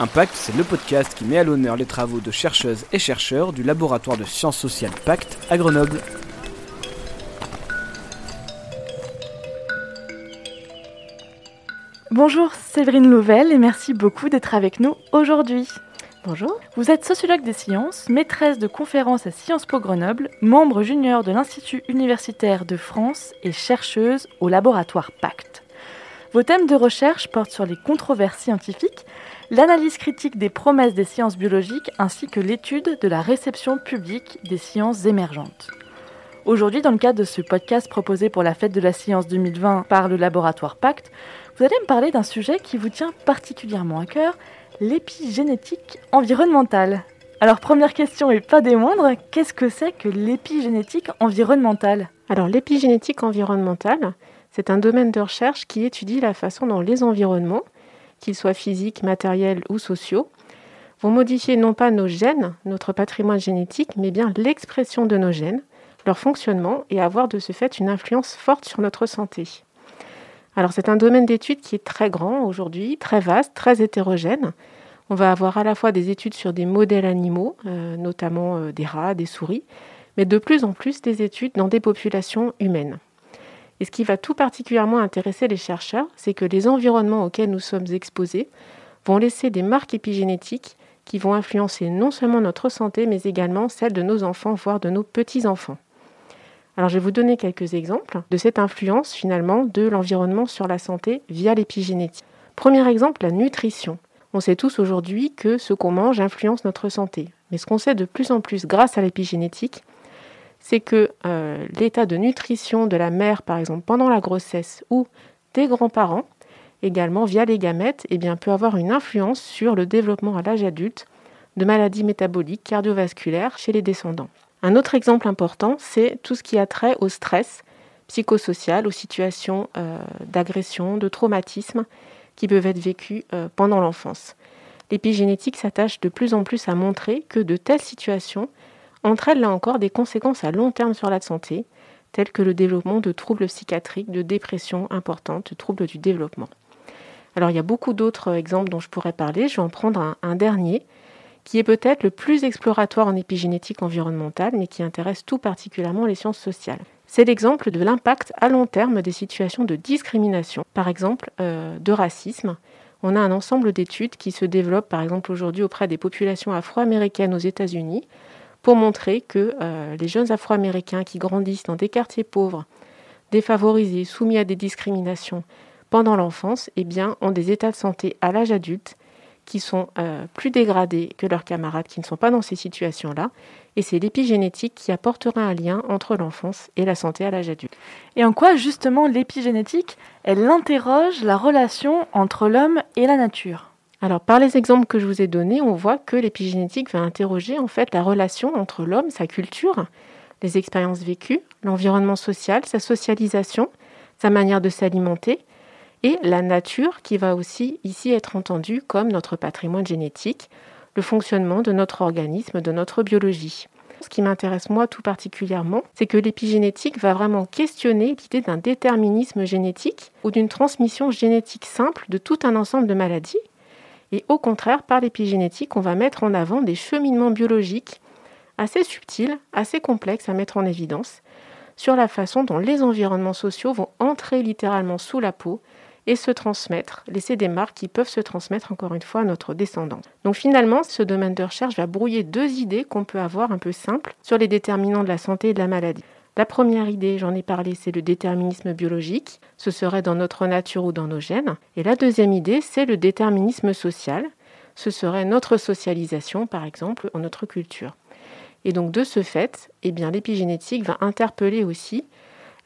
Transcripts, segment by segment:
Impact, c'est le podcast qui met à l'honneur les travaux de chercheuses et chercheurs du laboratoire de sciences sociales Pacte à Grenoble. Bonjour Séverine Louvel et merci beaucoup d'être avec nous aujourd'hui. Bonjour. Vous êtes sociologue des sciences, maîtresse de conférences à Sciences Po Grenoble, membre junior de l'Institut universitaire de France et chercheuse au laboratoire Pacte. Vos thèmes de recherche portent sur les controverses scientifiques, l'analyse critique des promesses des sciences biologiques ainsi que l'étude de la réception publique des sciences émergentes. Aujourd'hui, dans le cadre de ce podcast proposé pour la fête de la science 2020 par le laboratoire Pacte, vous allez me parler d'un sujet qui vous tient particulièrement à cœur, l'épigénétique environnementale. Alors première question et pas des moindres, qu'est-ce que c'est que l'épigénétique environnementale? Alors l'épigénétique environnementale, c'est un domaine de recherche qui étudie la façon dont les environnements, qu'ils soient physiques, matériels ou sociaux, vont modifier non pas nos gènes, notre patrimoine génétique, mais bien l'expression de nos gènes, leur fonctionnement et avoir de ce fait une influence forte sur notre santé. Alors c'est un domaine d'étude qui est très grand aujourd'hui, très vaste, très hétérogène. On va avoir à la fois des études sur des modèles animaux, euh, notamment euh, des rats, des souris, mais de plus en plus des études dans des populations humaines. Et ce qui va tout particulièrement intéresser les chercheurs, c'est que les environnements auxquels nous sommes exposés vont laisser des marques épigénétiques qui vont influencer non seulement notre santé, mais également celle de nos enfants, voire de nos petits-enfants. Alors je vais vous donner quelques exemples de cette influence finalement de l'environnement sur la santé via l'épigénétique. Premier exemple, la nutrition. On sait tous aujourd'hui que ce qu'on mange influence notre santé. Mais ce qu'on sait de plus en plus grâce à l'épigénétique, c'est que euh, l'état de nutrition de la mère, par exemple, pendant la grossesse ou des grands-parents, également via les gamètes, eh peut avoir une influence sur le développement à l'âge adulte de maladies métaboliques cardiovasculaires chez les descendants. Un autre exemple important, c'est tout ce qui a trait au stress psychosocial, aux situations euh, d'agression, de traumatisme qui peuvent être vécues euh, pendant l'enfance. L'épigénétique s'attache de plus en plus à montrer que de telles situations entraînent là encore des conséquences à long terme sur la santé, telles que le développement de troubles psychiatriques, de dépression importante, de troubles du développement. Alors il y a beaucoup d'autres exemples dont je pourrais parler, je vais en prendre un dernier qui est peut-être le plus exploratoire en épigénétique environnementale, mais qui intéresse tout particulièrement les sciences sociales. C'est l'exemple de l'impact à long terme des situations de discrimination, par exemple euh, de racisme. On a un ensemble d'études qui se développent, par exemple aujourd'hui auprès des populations afro-américaines aux États-Unis, pour montrer que euh, les jeunes afro-américains qui grandissent dans des quartiers pauvres, défavorisés, soumis à des discriminations pendant l'enfance, eh ont des états de santé à l'âge adulte qui sont euh, plus dégradés que leurs camarades qui ne sont pas dans ces situations-là. Et c'est l'épigénétique qui apportera un lien entre l'enfance et la santé à l'âge adulte. Et en quoi justement l'épigénétique, elle interroge la relation entre l'homme et la nature? Alors, par les exemples que je vous ai donnés, on voit que l'épigénétique va interroger en fait la relation entre l'homme, sa culture, les expériences vécues, l'environnement social, sa socialisation, sa manière de s'alimenter, et la nature qui va aussi ici être entendue comme notre patrimoine génétique, le fonctionnement de notre organisme, de notre biologie. Ce qui m'intéresse moi tout particulièrement, c'est que l'épigénétique va vraiment questionner l'idée d'un déterminisme génétique ou d'une transmission génétique simple de tout un ensemble de maladies. Et au contraire, par l'épigénétique, on va mettre en avant des cheminements biologiques assez subtils, assez complexes à mettre en évidence sur la façon dont les environnements sociaux vont entrer littéralement sous la peau et se transmettre, laisser des marques qui peuvent se transmettre encore une fois à notre descendant. Donc finalement, ce domaine de recherche va brouiller deux idées qu'on peut avoir un peu simples sur les déterminants de la santé et de la maladie. La première idée, j'en ai parlé, c'est le déterminisme biologique, ce serait dans notre nature ou dans nos gènes. Et la deuxième idée, c'est le déterminisme social, ce serait notre socialisation, par exemple, ou notre culture. Et donc de ce fait, eh bien, l'épigénétique va interpeller aussi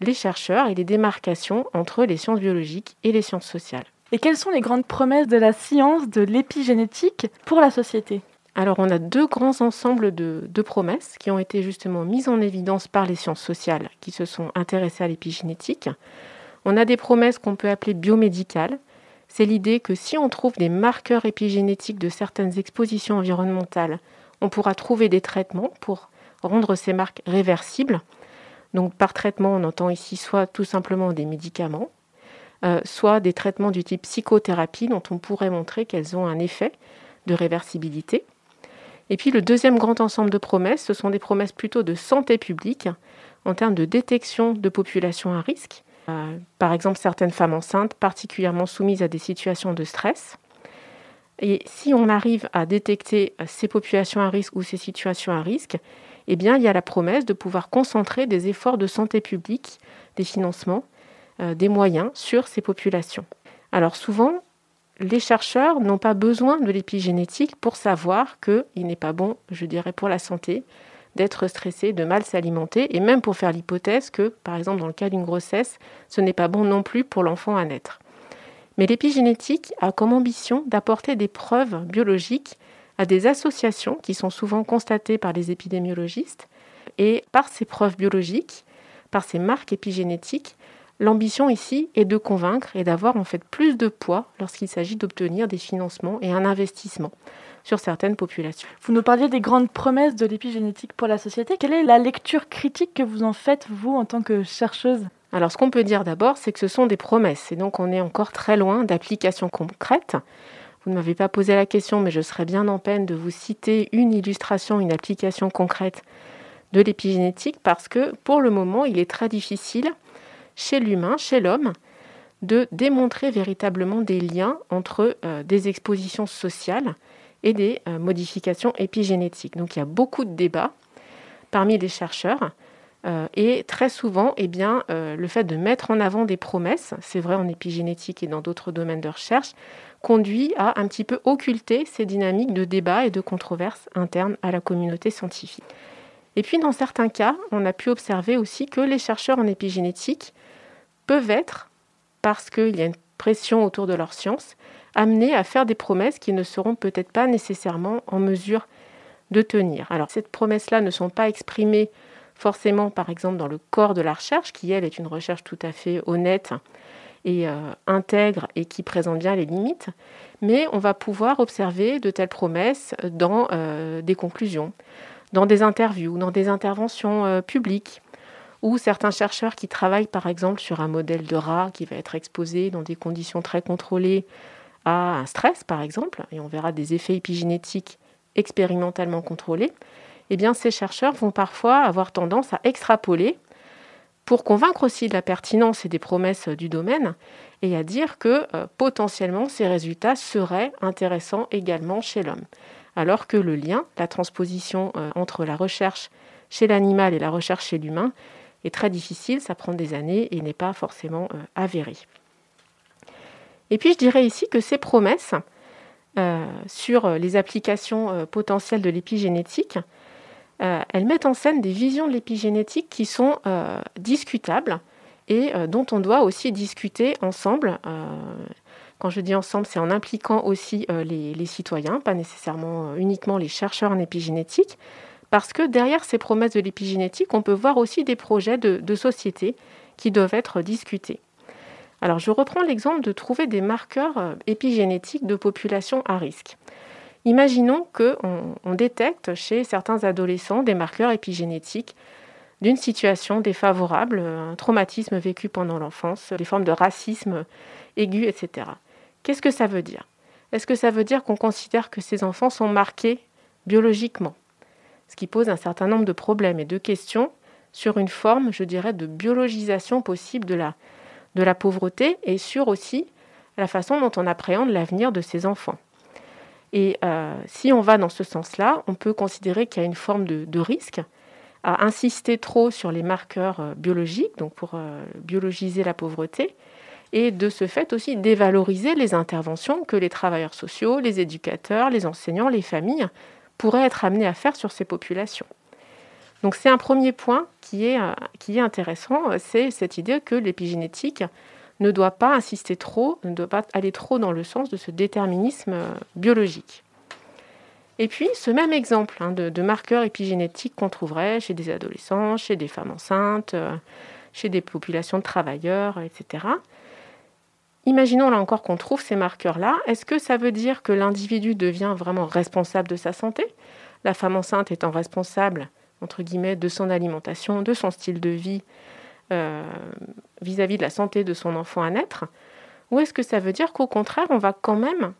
les chercheurs et les démarcations entre les sciences biologiques et les sciences sociales. Et quelles sont les grandes promesses de la science de l'épigénétique pour la société? Alors on a deux grands ensembles de, promesses qui ont été justement mises en évidence par les sciences sociales qui se sont intéressées à l'épigénétique. On a des promesses qu'on peut appeler biomédicales. C'est l'idée que si on trouve des marqueurs épigénétiques de certaines expositions environnementales, on pourra trouver des traitements pour rendre ces marques réversibles. Donc par traitement, on entend ici soit tout simplement des médicaments, euh, soit des traitements du type psychothérapie dont on pourrait montrer qu'elles ont un effet de réversibilité. Et puis le deuxième grand ensemble de promesses, ce sont des promesses plutôt de santé publique en termes de détection de populations à risque. Euh, par exemple, certaines femmes enceintes particulièrement soumises à des situations de stress. Et si on arrive à détecter ces populations à risque ou ces situations à risque, eh il y a la promesse de pouvoir concentrer des efforts de santé publique, des financements, euh, des moyens sur ces populations. Alors souvent, les chercheurs n'ont pas besoin de l'épigénétique pour savoir qu'il n'est pas bon, je dirais, pour la santé d'être stressé, de mal s'alimenter, et même pour faire l'hypothèse que, par exemple, dans le cas d'une grossesse, ce n'est pas bon non plus pour l'enfant à naître. Mais l'épigénétique a comme ambition d'apporter des preuves biologiques à des associations qui sont souvent constatées par les épidémiologistes, et par ces preuves biologiques, par ces marques épigénétiques, L'ambition ici est de convaincre et d'avoir en fait plus de poids lorsqu'il s'agit d'obtenir des financements et un investissement sur certaines populations. Vous nous parliez des grandes promesses de l'épigénétique pour la société. Quelle est la lecture critique que vous en faites, vous, en tant que chercheuse? Alors, ce qu'on peut dire d'abord, c'est que ce sont des promesses, et donc on est encore très loin d'applications concrètes. Vous ne m'avez pas posé la question, mais je serais bien en peine de vous citer une illustration, une application concrète de l'épigénétique, parce que pour le moment, il est très difficile chez l'humain, chez l'homme, de démontrer véritablement des liens entre euh, des expositions sociales et des euh, modifications épigénétiques. Donc il y a beaucoup de débats parmi les chercheurs. Euh, et très souvent, eh bien, le fait de mettre en avant des promesses, c'est vrai en épigénétique et dans d'autres domaines de recherche, conduit à un petit peu occulter ces dynamiques de débat et de controverses internes à la communauté scientifique. Et puis, dans certains cas, on a pu observer aussi que les chercheurs en épigénétique peuvent être, parce qu'il y a une pression autour de leur science, amenés à faire des promesses qui ne seront peut-être pas nécessairement en mesure de tenir. Alors, ces promesses-là ne sont pas exprimées forcément, par exemple, dans le corps de la recherche, qui, elle, est une recherche tout à fait honnête et euh, intègre et qui présente bien les limites, mais on va pouvoir observer de telles promesses dans euh, des conclusions, dans des interviews, dans des interventions euh, publiques, ou certains chercheurs qui travaillent par exemple sur un modèle de rat qui va être exposé dans des conditions très contrôlées à un stress par exemple, et on verra des effets épigénétiques expérimentalement contrôlés, eh bien ces chercheurs vont parfois avoir tendance à extrapoler pour convaincre aussi de la pertinence et des promesses du domaine et à dire que euh, potentiellement ces résultats seraient intéressants également chez l'homme. Alors que le lien, la transposition euh, entre la recherche chez l'animal et la recherche chez l'humain est très difficile, ça prend des années et n'est pas forcément euh, avéré. Et puis je dirais ici que ces promesses euh, sur les applications potentielles de l'épigénétique, elles mettent en scène des visions de l'épigénétique qui sont discutables et dont on doit aussi discuter ensemble. Quand je dis ensemble, c'est en impliquant aussi les, les, citoyens, pas nécessairement uniquement les chercheurs en épigénétique, parce que derrière ces promesses de l'épigénétique, on peut voir aussi des projets de, société qui doivent être discutés. Alors je reprends l'exemple de trouver des marqueurs euh, épigénétiques de populations à risque. Imaginons qu'on on détecte chez certains adolescents des marqueurs épigénétiques d'une situation défavorable, un traumatisme vécu pendant l'enfance, des formes de racisme aigu, etc. Qu'est-ce que ça veut dire? Est-ce que ça veut dire qu'on considère que ces enfants sont marqués biologiquement? Ce qui pose un certain nombre de problèmes et de questions sur une forme, je dirais, de biologisation possible de la, pauvreté et sur aussi la façon dont on appréhende l'avenir de ces enfants. Et euh, si on va dans ce sens-là, on peut considérer qu'il y a une forme de, risque à insister trop sur les marqueurs euh, biologiques, donc pour euh, biologiser la pauvreté, et de ce fait aussi dévaloriser les interventions que les travailleurs sociaux, les éducateurs, les enseignants, les familles pourrait être amené à faire sur ces populations. Donc c'est un premier point qui est, euh, qui est intéressant, c'est cette idée que l'épigénétique ne doit pas insister trop, ne doit pas aller trop dans le sens de ce déterminisme euh, biologique. Et puis ce même exemple hein, de, de, marqueurs épigénétiques qu'on trouverait chez des adolescents, chez des femmes enceintes, euh, chez des populations de travailleurs, etc. Imaginons là encore qu'on trouve ces marqueurs-là. Est-ce que ça veut dire que l'individu devient vraiment responsable de sa santé? La femme enceinte étant responsable, entre guillemets, de son alimentation, de son style de vie euh, vis-à-vis de la santé de son enfant à naître? Ou est-ce que ça veut dire qu'au contraire, on va quand même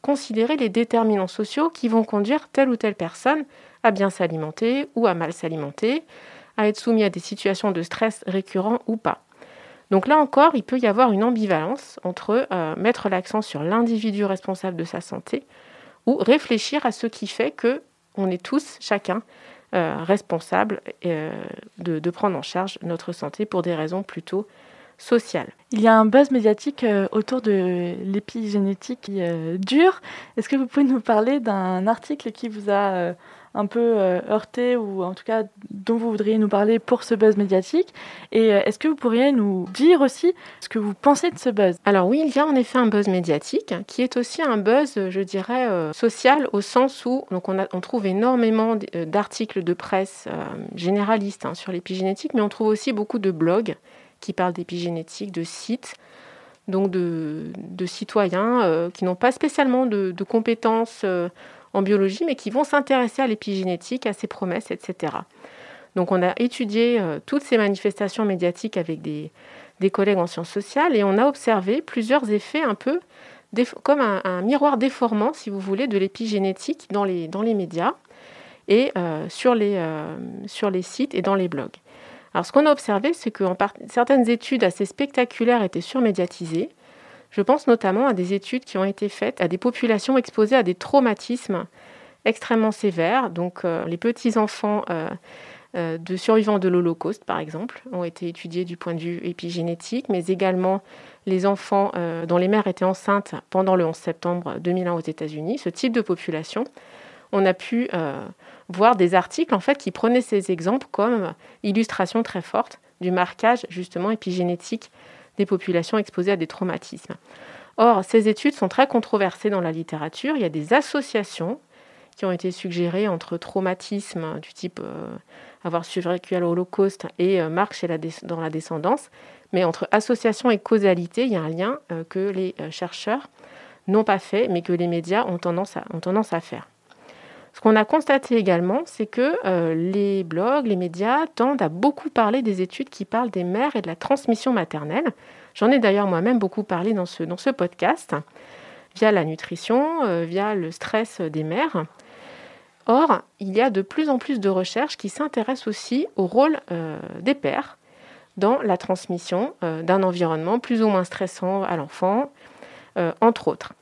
considérer les déterminants sociaux qui vont conduire telle ou telle personne à bien s'alimenter ou à mal s'alimenter, à être soumis à des situations de stress récurrents ou pas? Donc là encore, il peut y avoir une ambivalence entre euh, mettre l'accent sur l'individu responsable de sa santé ou réfléchir à ce qui fait que on est tous, chacun, euh, responsable euh, de, prendre en charge notre santé pour des raisons plutôt sociales. Il y a un buzz médiatique autour de l'épigénétique qui dure. Est-ce que vous pouvez nous parler d'un article qui vous a un peu euh, heurté ou en tout cas dont vous voudriez nous parler pour ce buzz médiatique. Et euh, est-ce que vous pourriez nous dire aussi ce que vous pensez de ce buzz? Alors oui, il y a en effet un buzz médiatique qui est aussi un buzz, je dirais, euh, social au sens où donc on, a, on trouve énormément d'articles de presse généralistes hein, sur l'épigénétique, mais on trouve aussi beaucoup de blogs qui parlent d'épigénétique, de sites donc de, citoyens qui n'ont pas spécialement de compétences en biologie, mais qui vont s'intéresser à l'épigénétique, à ses promesses, etc. Donc on a étudié euh, toutes ces manifestations médiatiques avec des, collègues en sciences sociales et on a observé plusieurs effets un peu comme un, miroir déformant, si vous voulez, de l'épigénétique dans les, médias et euh, sur, les, euh, sur les sites et dans les blogs. Alors ce qu'on a observé, c'est que certaines études assez spectaculaires étaient surmédiatisées, je pense notamment à des études qui ont été faites à des populations exposées à des traumatismes extrêmement sévères. Donc euh, les petits-enfants euh, euh, de survivants de l'Holocauste, par exemple, ont été étudiés du point de vue épigénétique, mais également les enfants dont les mères étaient enceintes pendant le 11 septembre 2001 aux États-Unis. Ce type de population, on a pu voir des articles en fait qui prenaient ces exemples comme illustration très forte du marquage justement épigénétique des populations exposées à des traumatismes. Or, ces études sont très controversées dans la littérature. Il y a des associations qui ont été suggérées entre traumatisme du type euh, avoir survécu à l'Holocauste et euh, la dans la descendance. Mais entre association et causalité, il y a un lien euh, que les chercheurs n'ont pas fait, mais que les médias ont tendance à faire. Ce qu'on a constaté également, c'est que les blogs, les médias tendent à beaucoup parler des études qui parlent des mères et de la transmission maternelle. J'en ai d'ailleurs moi-même beaucoup parlé dans ce, dans ce podcast, via la nutrition, euh, via le stress des mères. Or, il y a de plus en plus de recherches qui s'intéressent aussi au rôle euh, des pères dans la transmission euh, d'un environnement plus ou moins stressant à l'enfant, entre autres.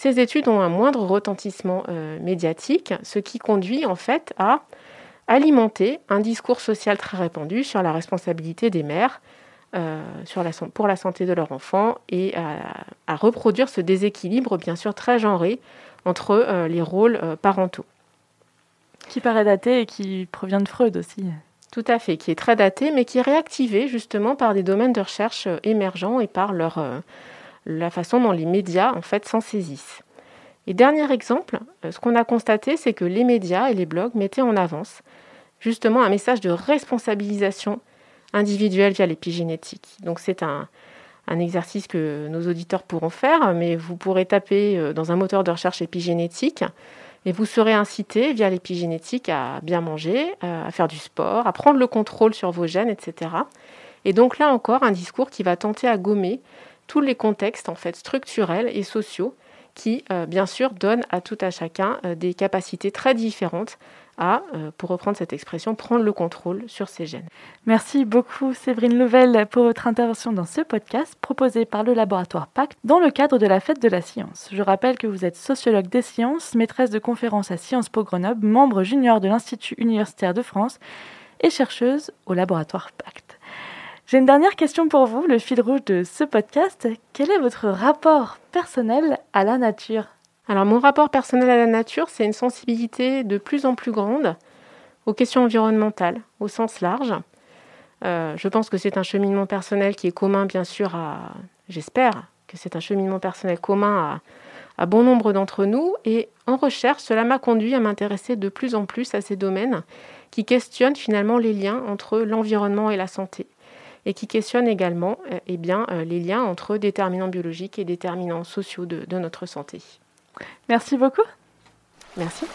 Ces études ont un moindre retentissement médiatique, ce qui conduit en fait à alimenter un discours social très répandu sur la responsabilité des mères, euh, sur la, pour la santé de leur enfant et à, reproduire ce déséquilibre, bien sûr très genré, entre euh, les rôles euh, parentaux. Qui paraît daté et qui provient de Freud aussi. Tout à fait, qui est très daté, mais qui est réactivé justement par des domaines de recherche émergents et par leur, la façon dont les médias en fait s'en saisissent. Et dernier exemple, ce qu'on a constaté, c'est que les médias et les blogs mettaient en avance justement un message de responsabilisation individuelle via l'épigénétique. Donc c'est un, exercice que nos auditeurs pourront faire, mais vous pourrez taper euh, dans un moteur de recherche épigénétique et vous serez incité via l'épigénétique à bien manger, euh, à faire du sport, à prendre le contrôle sur vos gènes, etc. Et donc là encore, un discours qui va tenter à gommer tous les contextes en fait structurels et sociaux qui, euh, bien sûr, donnent à tout à chacun des capacités très différentes à, euh, pour reprendre cette expression, prendre le contrôle sur ses gènes. Merci beaucoup Séverine Louvel pour votre intervention dans ce podcast proposé par le laboratoire PACT dans le cadre de la fête de la science. Je rappelle que vous êtes sociologue des sciences, maîtresse de conférences à Sciences Po Grenoble, membre junior de l'Institut universitaire de France et chercheuse au laboratoire PACT. J'ai une dernière question pour vous, le fil rouge de ce podcast. Quel est votre rapport personnel à la nature? Alors mon rapport personnel à la nature, c'est une sensibilité de plus en plus grande aux questions environnementales, au sens large. Euh, je pense que c'est un cheminement personnel qui est commun, bien sûr, à. J'espère que c'est un cheminement personnel commun à, bon nombre d'entre nous. Et en recherche, cela m'a conduit à m'intéresser de plus en plus à ces domaines qui questionnent finalement les liens entre l'environnement et la santé. Et qui questionnent également euh, eh bien, euh, les liens entre déterminants biologiques et déterminants sociaux de notre santé. Merci beaucoup. Merci.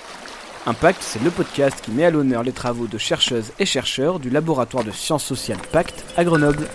Impact, c'est le podcast qui met à l'honneur les travaux de chercheuses et chercheurs du laboratoire de sciences sociales Pacte à Grenoble.